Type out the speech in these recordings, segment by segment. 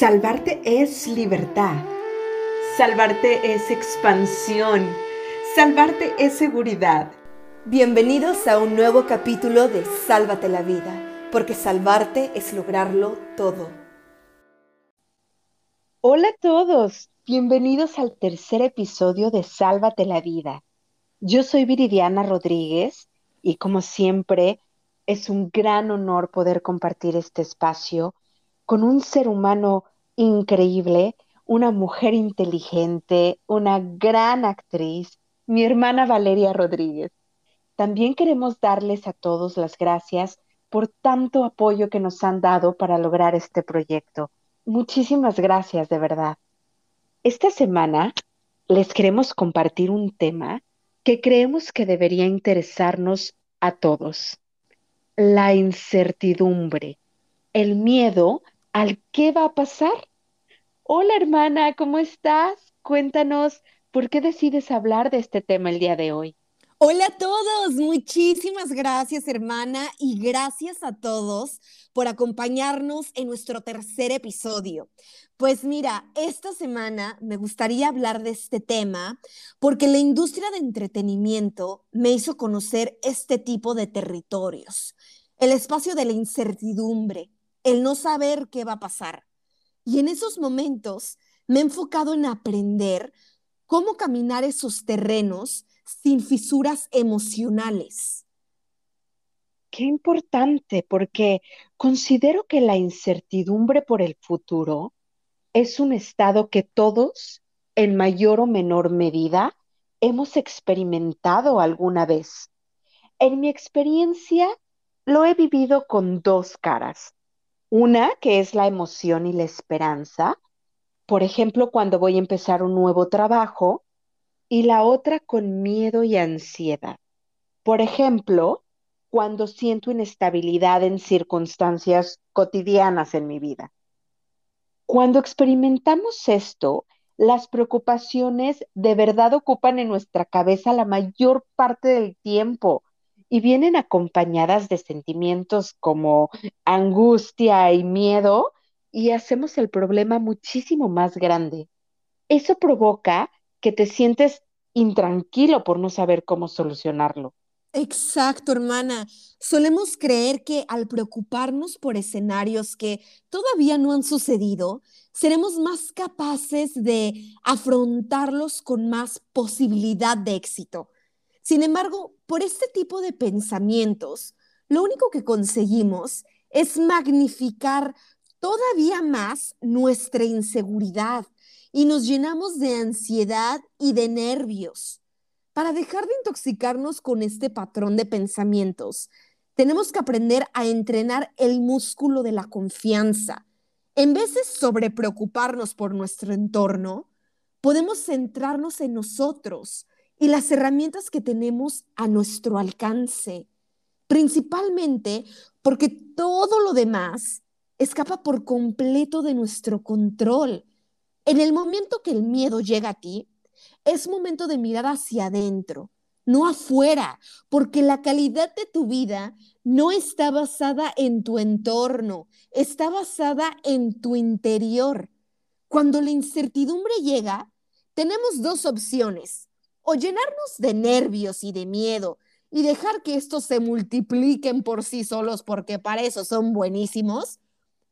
Salvarte es libertad. Salvarte es expansión. Salvarte es seguridad. Bienvenidos a un nuevo capítulo de Sálvate la vida, porque salvarte es lograrlo todo. Hola a todos, bienvenidos al tercer episodio de Sálvate la vida. Yo soy Viridiana Rodríguez y como siempre es un gran honor poder compartir este espacio con un ser humano increíble, una mujer inteligente, una gran actriz, mi hermana Valeria Rodríguez. También queremos darles a todos las gracias por tanto apoyo que nos han dado para lograr este proyecto. Muchísimas gracias, de verdad. Esta semana les queremos compartir un tema que creemos que debería interesarnos a todos. La incertidumbre, el miedo al qué va a pasar. Hola hermana, ¿cómo estás? Cuéntanos, ¿por qué decides hablar de este tema el día de hoy? Hola a todos, muchísimas gracias hermana y gracias a todos por acompañarnos en nuestro tercer episodio. Pues mira, esta semana me gustaría hablar de este tema porque la industria de entretenimiento me hizo conocer este tipo de territorios, el espacio de la incertidumbre, el no saber qué va a pasar. Y en esos momentos me he enfocado en aprender cómo caminar esos terrenos sin fisuras emocionales. Qué importante, porque considero que la incertidumbre por el futuro es un estado que todos, en mayor o menor medida, hemos experimentado alguna vez. En mi experiencia, lo he vivido con dos caras. Una que es la emoción y la esperanza, por ejemplo, cuando voy a empezar un nuevo trabajo, y la otra con miedo y ansiedad. Por ejemplo, cuando siento inestabilidad en circunstancias cotidianas en mi vida. Cuando experimentamos esto, las preocupaciones de verdad ocupan en nuestra cabeza la mayor parte del tiempo y vienen acompañadas de sentimientos como angustia y miedo y hacemos el problema muchísimo más grande. Eso provoca que te sientes intranquilo por no saber cómo solucionarlo. Exacto, hermana. Solemos creer que al preocuparnos por escenarios que todavía no han sucedido, seremos más capaces de afrontarlos con más posibilidad de éxito. Sin embargo, por este tipo de pensamientos, lo único que conseguimos es magnificar todavía más nuestra inseguridad y nos llenamos de ansiedad y de nervios. Para dejar de intoxicarnos con este patrón de pensamientos, tenemos que aprender a entrenar el músculo de la confianza. En vez de sobrepreocuparnos por nuestro entorno, podemos centrarnos en nosotros, y las herramientas que tenemos a nuestro alcance, principalmente porque todo lo demás escapa por completo de nuestro control. En el momento que el miedo llega a ti, es momento de mirar hacia adentro, no afuera, porque la calidad de tu vida no está basada en tu entorno, está basada en tu interior. Cuando la incertidumbre llega, tenemos dos opciones o llenarnos de nervios y de miedo y dejar que estos se multipliquen por sí solos porque para eso son buenísimos,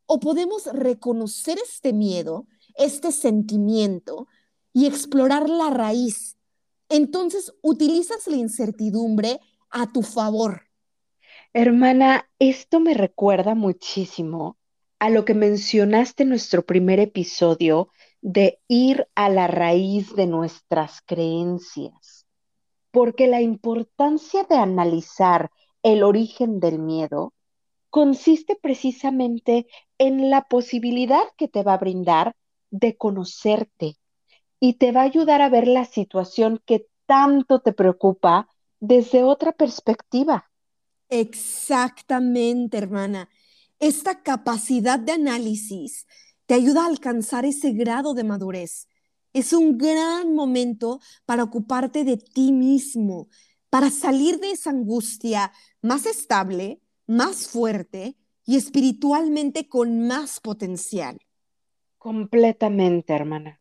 o podemos reconocer este miedo, este sentimiento y explorar la raíz. Entonces utilizas la incertidumbre a tu favor. Hermana, esto me recuerda muchísimo a lo que mencionaste en nuestro primer episodio de ir a la raíz de nuestras creencias, porque la importancia de analizar el origen del miedo consiste precisamente en la posibilidad que te va a brindar de conocerte y te va a ayudar a ver la situación que tanto te preocupa desde otra perspectiva. Exactamente, hermana. Esta capacidad de análisis te ayuda a alcanzar ese grado de madurez. Es un gran momento para ocuparte de ti mismo, para salir de esa angustia más estable, más fuerte y espiritualmente con más potencial. Completamente, hermana.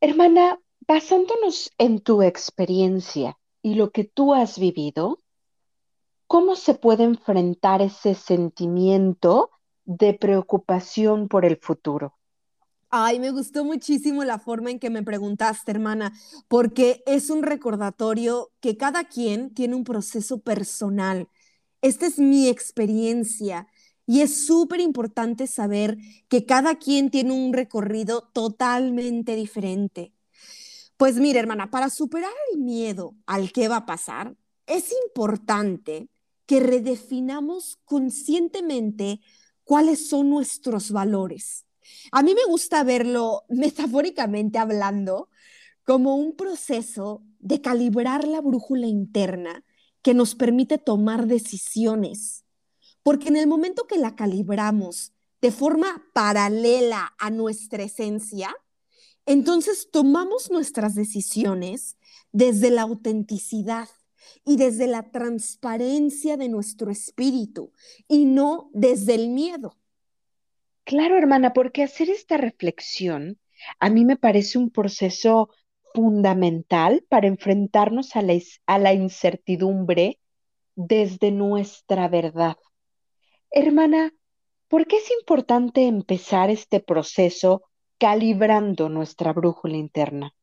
Hermana, basándonos en tu experiencia y lo que tú has vivido, ¿cómo se puede enfrentar ese sentimiento de preocupación por el futuro? Ay, me gustó muchísimo la forma en que me preguntaste, hermana, porque es un recordatorio que cada quien tiene un proceso personal. Esta es mi experiencia y es súper importante saber que cada quien tiene un recorrido totalmente diferente. Pues mira, hermana, para superar el miedo al que va a pasar, es importante que redefinamos conscientemente cuáles son nuestros valores a mí me gusta verlo metafóricamente hablando como un proceso de calibrar la brújula interna que nos permite tomar decisiones. Porque en el momento que la calibramos de forma paralela a nuestra esencia, entonces tomamos nuestras decisiones desde la autenticidad y desde la transparencia de nuestro espíritu y no desde el miedo. Claro, hermana, porque hacer esta reflexión a mí me parece un proceso fundamental para enfrentarnos a la, a la incertidumbre desde nuestra verdad. Hermana, ¿por qué es importante empezar este proceso calibrando nuestra brújula interna?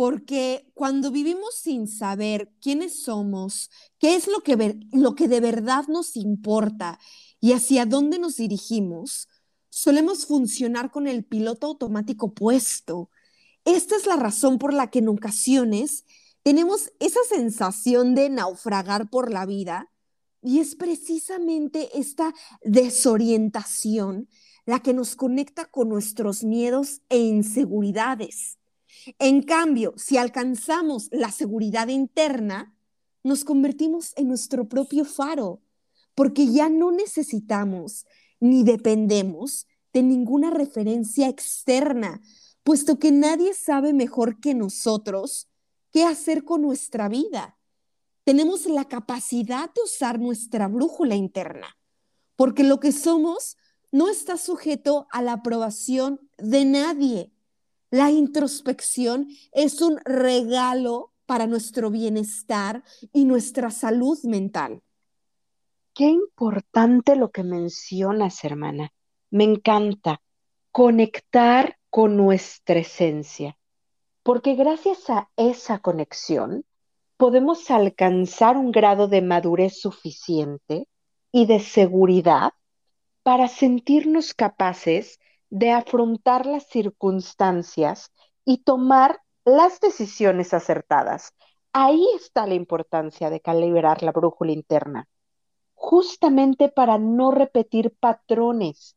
Porque cuando vivimos sin saber quiénes somos, qué es lo que, lo que de verdad nos importa y hacia dónde nos dirigimos, solemos funcionar con el piloto automático puesto. Esta es la razón por la que en ocasiones tenemos esa sensación de naufragar por la vida y es precisamente esta desorientación la que nos conecta con nuestros miedos e inseguridades. En cambio, si alcanzamos la seguridad interna, nos convertimos en nuestro propio faro, porque ya no necesitamos ni dependemos de ninguna referencia externa, puesto que nadie sabe mejor que nosotros qué hacer con nuestra vida. Tenemos la capacidad de usar nuestra brújula interna, porque lo que somos no está sujeto a la aprobación de nadie. La introspección es un regalo para nuestro bienestar y nuestra salud mental. Qué importante lo que mencionas, hermana. Me encanta conectar con nuestra esencia, porque gracias a esa conexión podemos alcanzar un grado de madurez suficiente y de seguridad para sentirnos capaces de afrontar las circunstancias y tomar las decisiones acertadas. Ahí está la importancia de calibrar la brújula interna justamente para no repetir patrones,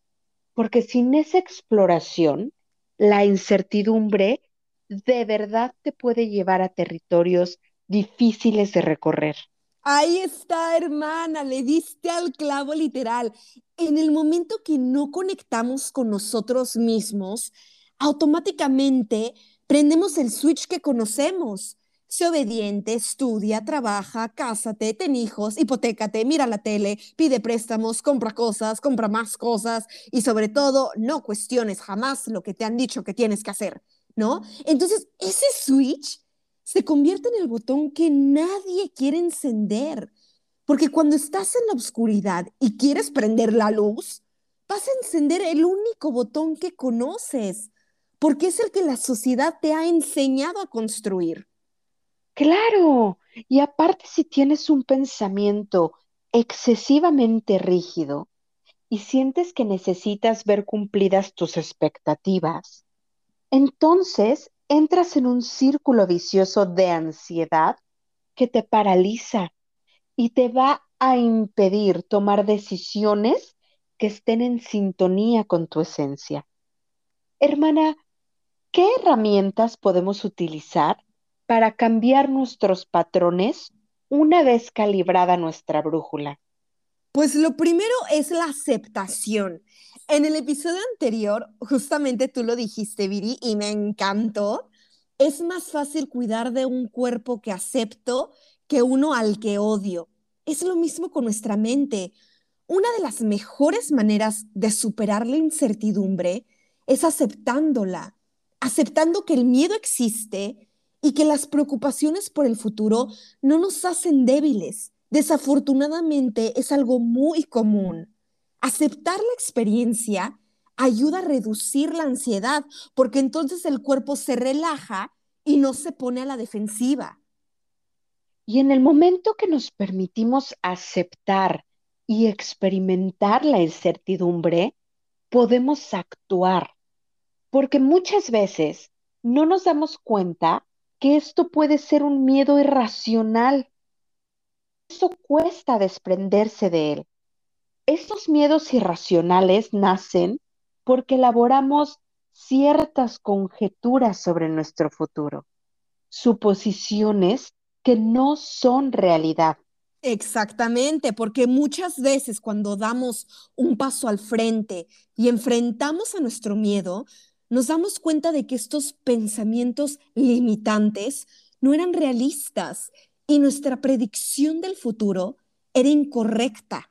porque sin esa exploración, la incertidumbre de verdad te puede llevar a territorios difíciles de recorrer. Ahí está, hermana, le diste al clavo literal. En el momento que no conectamos con nosotros mismos, automáticamente prendemos el switch que conocemos Sé obediente, estudia, trabaja, cásate, ten hijos, hipotécate, mira la tele, pide préstamos, compra cosas, compra más cosas y sobre todo no cuestiones jamás lo que te han dicho que tienes que hacer, ¿no? Entonces, ese switch se convierte en el botón que nadie quiere encender, porque cuando estás en la oscuridad y quieres prender la luz, vas a encender el único botón que conoces, porque es el que la sociedad te ha enseñado a construir. Claro, y aparte si tienes un pensamiento excesivamente rígido y sientes que necesitas ver cumplidas tus expectativas, entonces entras en un círculo vicioso de ansiedad que te paraliza y te va a impedir tomar decisiones que estén en sintonía con tu esencia. Hermana, ¿qué herramientas podemos utilizar para cambiar nuestros patrones una vez calibrada nuestra brújula? Pues lo primero es la aceptación. En el episodio anterior, justamente tú lo dijiste, Viri, y me encantó. Es más fácil cuidar de un cuerpo que acepto que uno al que odio. Es lo mismo con nuestra mente. Una de las mejores maneras de superar la incertidumbre es aceptándola, aceptando que el miedo existe y que las preocupaciones por el futuro no nos hacen débiles. Desafortunadamente es algo muy común. Aceptar la experiencia ayuda a reducir la ansiedad porque entonces el cuerpo se relaja y no se pone a la defensiva. Y en el momento que nos permitimos aceptar y experimentar la incertidumbre, podemos actuar, porque muchas veces no nos damos cuenta que esto puede ser un miedo irracional. Eso cuesta desprenderse de él. Estos miedos irracionales nacen porque elaboramos ciertas conjeturas sobre nuestro futuro, suposiciones que no son realidad. Exactamente, porque muchas veces cuando damos un paso al frente y enfrentamos a nuestro miedo, nos damos cuenta de que estos pensamientos limitantes no eran realistas y nuestra predicción del futuro era incorrecta.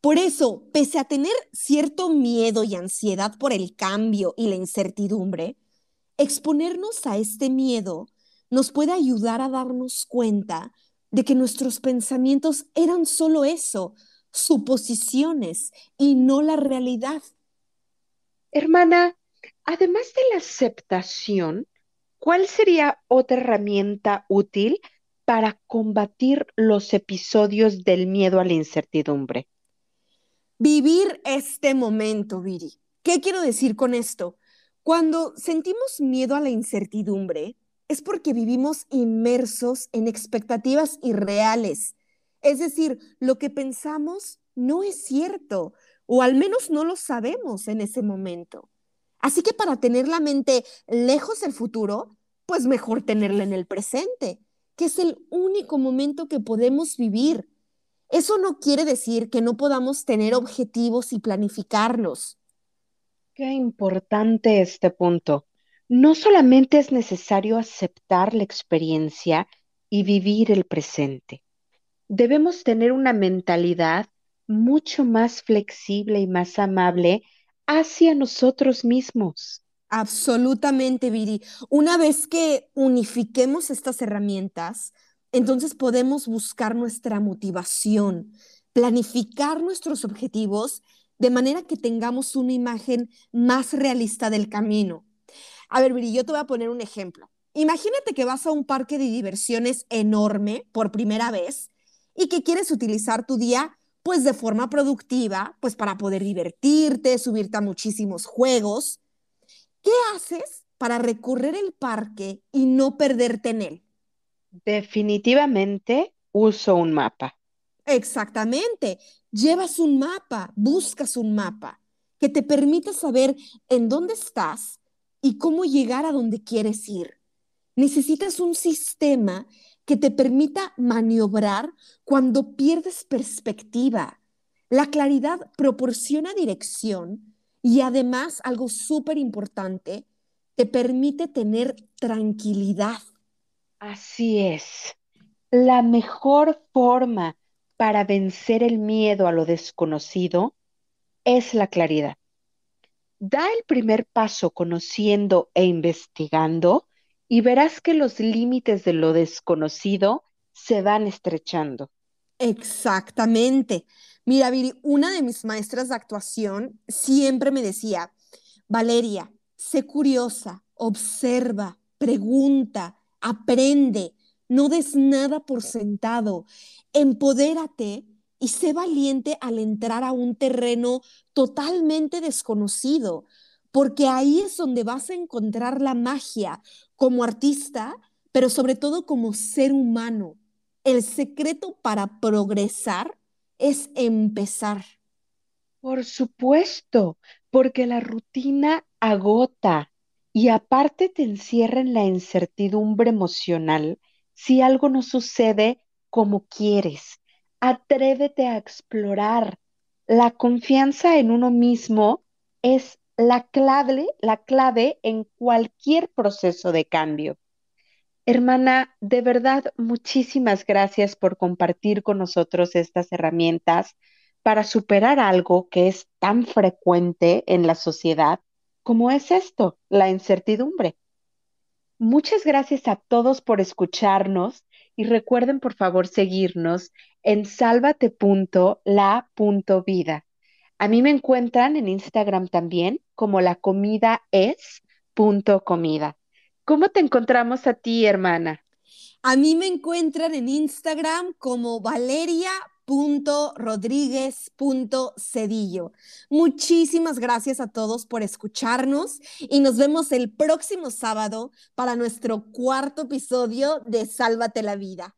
Por eso, pese a tener cierto miedo y ansiedad por el cambio y la incertidumbre, exponernos a este miedo nos puede ayudar a darnos cuenta de que nuestros pensamientos eran solo eso, suposiciones y no la realidad. Hermana, además de la aceptación, ¿cuál sería otra herramienta útil para combatir los episodios del miedo a la incertidumbre? Vivir este momento, Viri. ¿Qué quiero decir con esto? Cuando sentimos miedo a la incertidumbre, es porque vivimos inmersos en expectativas irreales. Es decir, lo que pensamos no es cierto, o al menos no lo sabemos en ese momento. Así que para tener la mente lejos del futuro, pues mejor tenerla en el presente, que es el único momento que podemos vivir eso no quiere decir que no podamos tener objetivos y planificarlos. Qué importante este punto. No solamente es necesario aceptar la experiencia y vivir el presente. Debemos tener una mentalidad mucho más flexible y más amable hacia nosotros mismos. Absolutamente, Viri. Una vez que unifiquemos estas herramientas, entonces podemos buscar nuestra motivación, planificar nuestros objetivos de manera que tengamos una imagen más realista del camino. A ver, Viri, yo te voy a poner un ejemplo. Imagínate que vas a un parque de diversiones enorme por primera vez y que quieres utilizar tu día pues de forma productiva, pues para poder divertirte, subirte a muchísimos juegos. ¿Qué haces para recorrer el parque y no perderte en él? Definitivamente uso un mapa. Exactamente. Llevas un mapa, buscas un mapa que te permita saber en dónde estás y cómo llegar a donde quieres ir. Necesitas un sistema que te permita maniobrar cuando pierdes perspectiva. La claridad proporciona dirección y además, algo súper importante, te permite tener tranquilidad. Así es. La mejor forma para vencer el miedo a lo desconocido es la claridad. Da el primer paso conociendo e investigando y verás que los límites de lo desconocido se van estrechando. Exactamente. Mira, Viri, una de mis maestras de actuación siempre me decía, Valeria, sé curiosa, observa, pregunta, aprende, no des nada por sentado, empodérate y sé valiente al entrar a un terreno totalmente desconocido, porque ahí es donde vas a encontrar la magia como artista, pero sobre todo como ser humano. El secreto para progresar es empezar. Por supuesto, porque la rutina agota, y aparte te encierra en la incertidumbre emocional si algo no sucede como quieres. Atrévete a explorar. La confianza en uno mismo es la clave, la clave en cualquier proceso de cambio. Hermana, de verdad, muchísimas gracias por compartir con nosotros estas herramientas para superar algo que es tan frecuente en la sociedad como es esto, la incertidumbre. Muchas gracias a todos por escucharnos y recuerden por favor seguirnos en salvate.la.vida. A mí me encuentran en Instagram también como la comida es punto comida. ¿Cómo te encontramos a ti, hermana? A mí me encuentran en Instagram como valeria.rodríguez.cedillo. Muchísimas gracias a todos por escucharnos y nos vemos el próximo sábado para nuestro cuarto episodio de Sálvate la vida.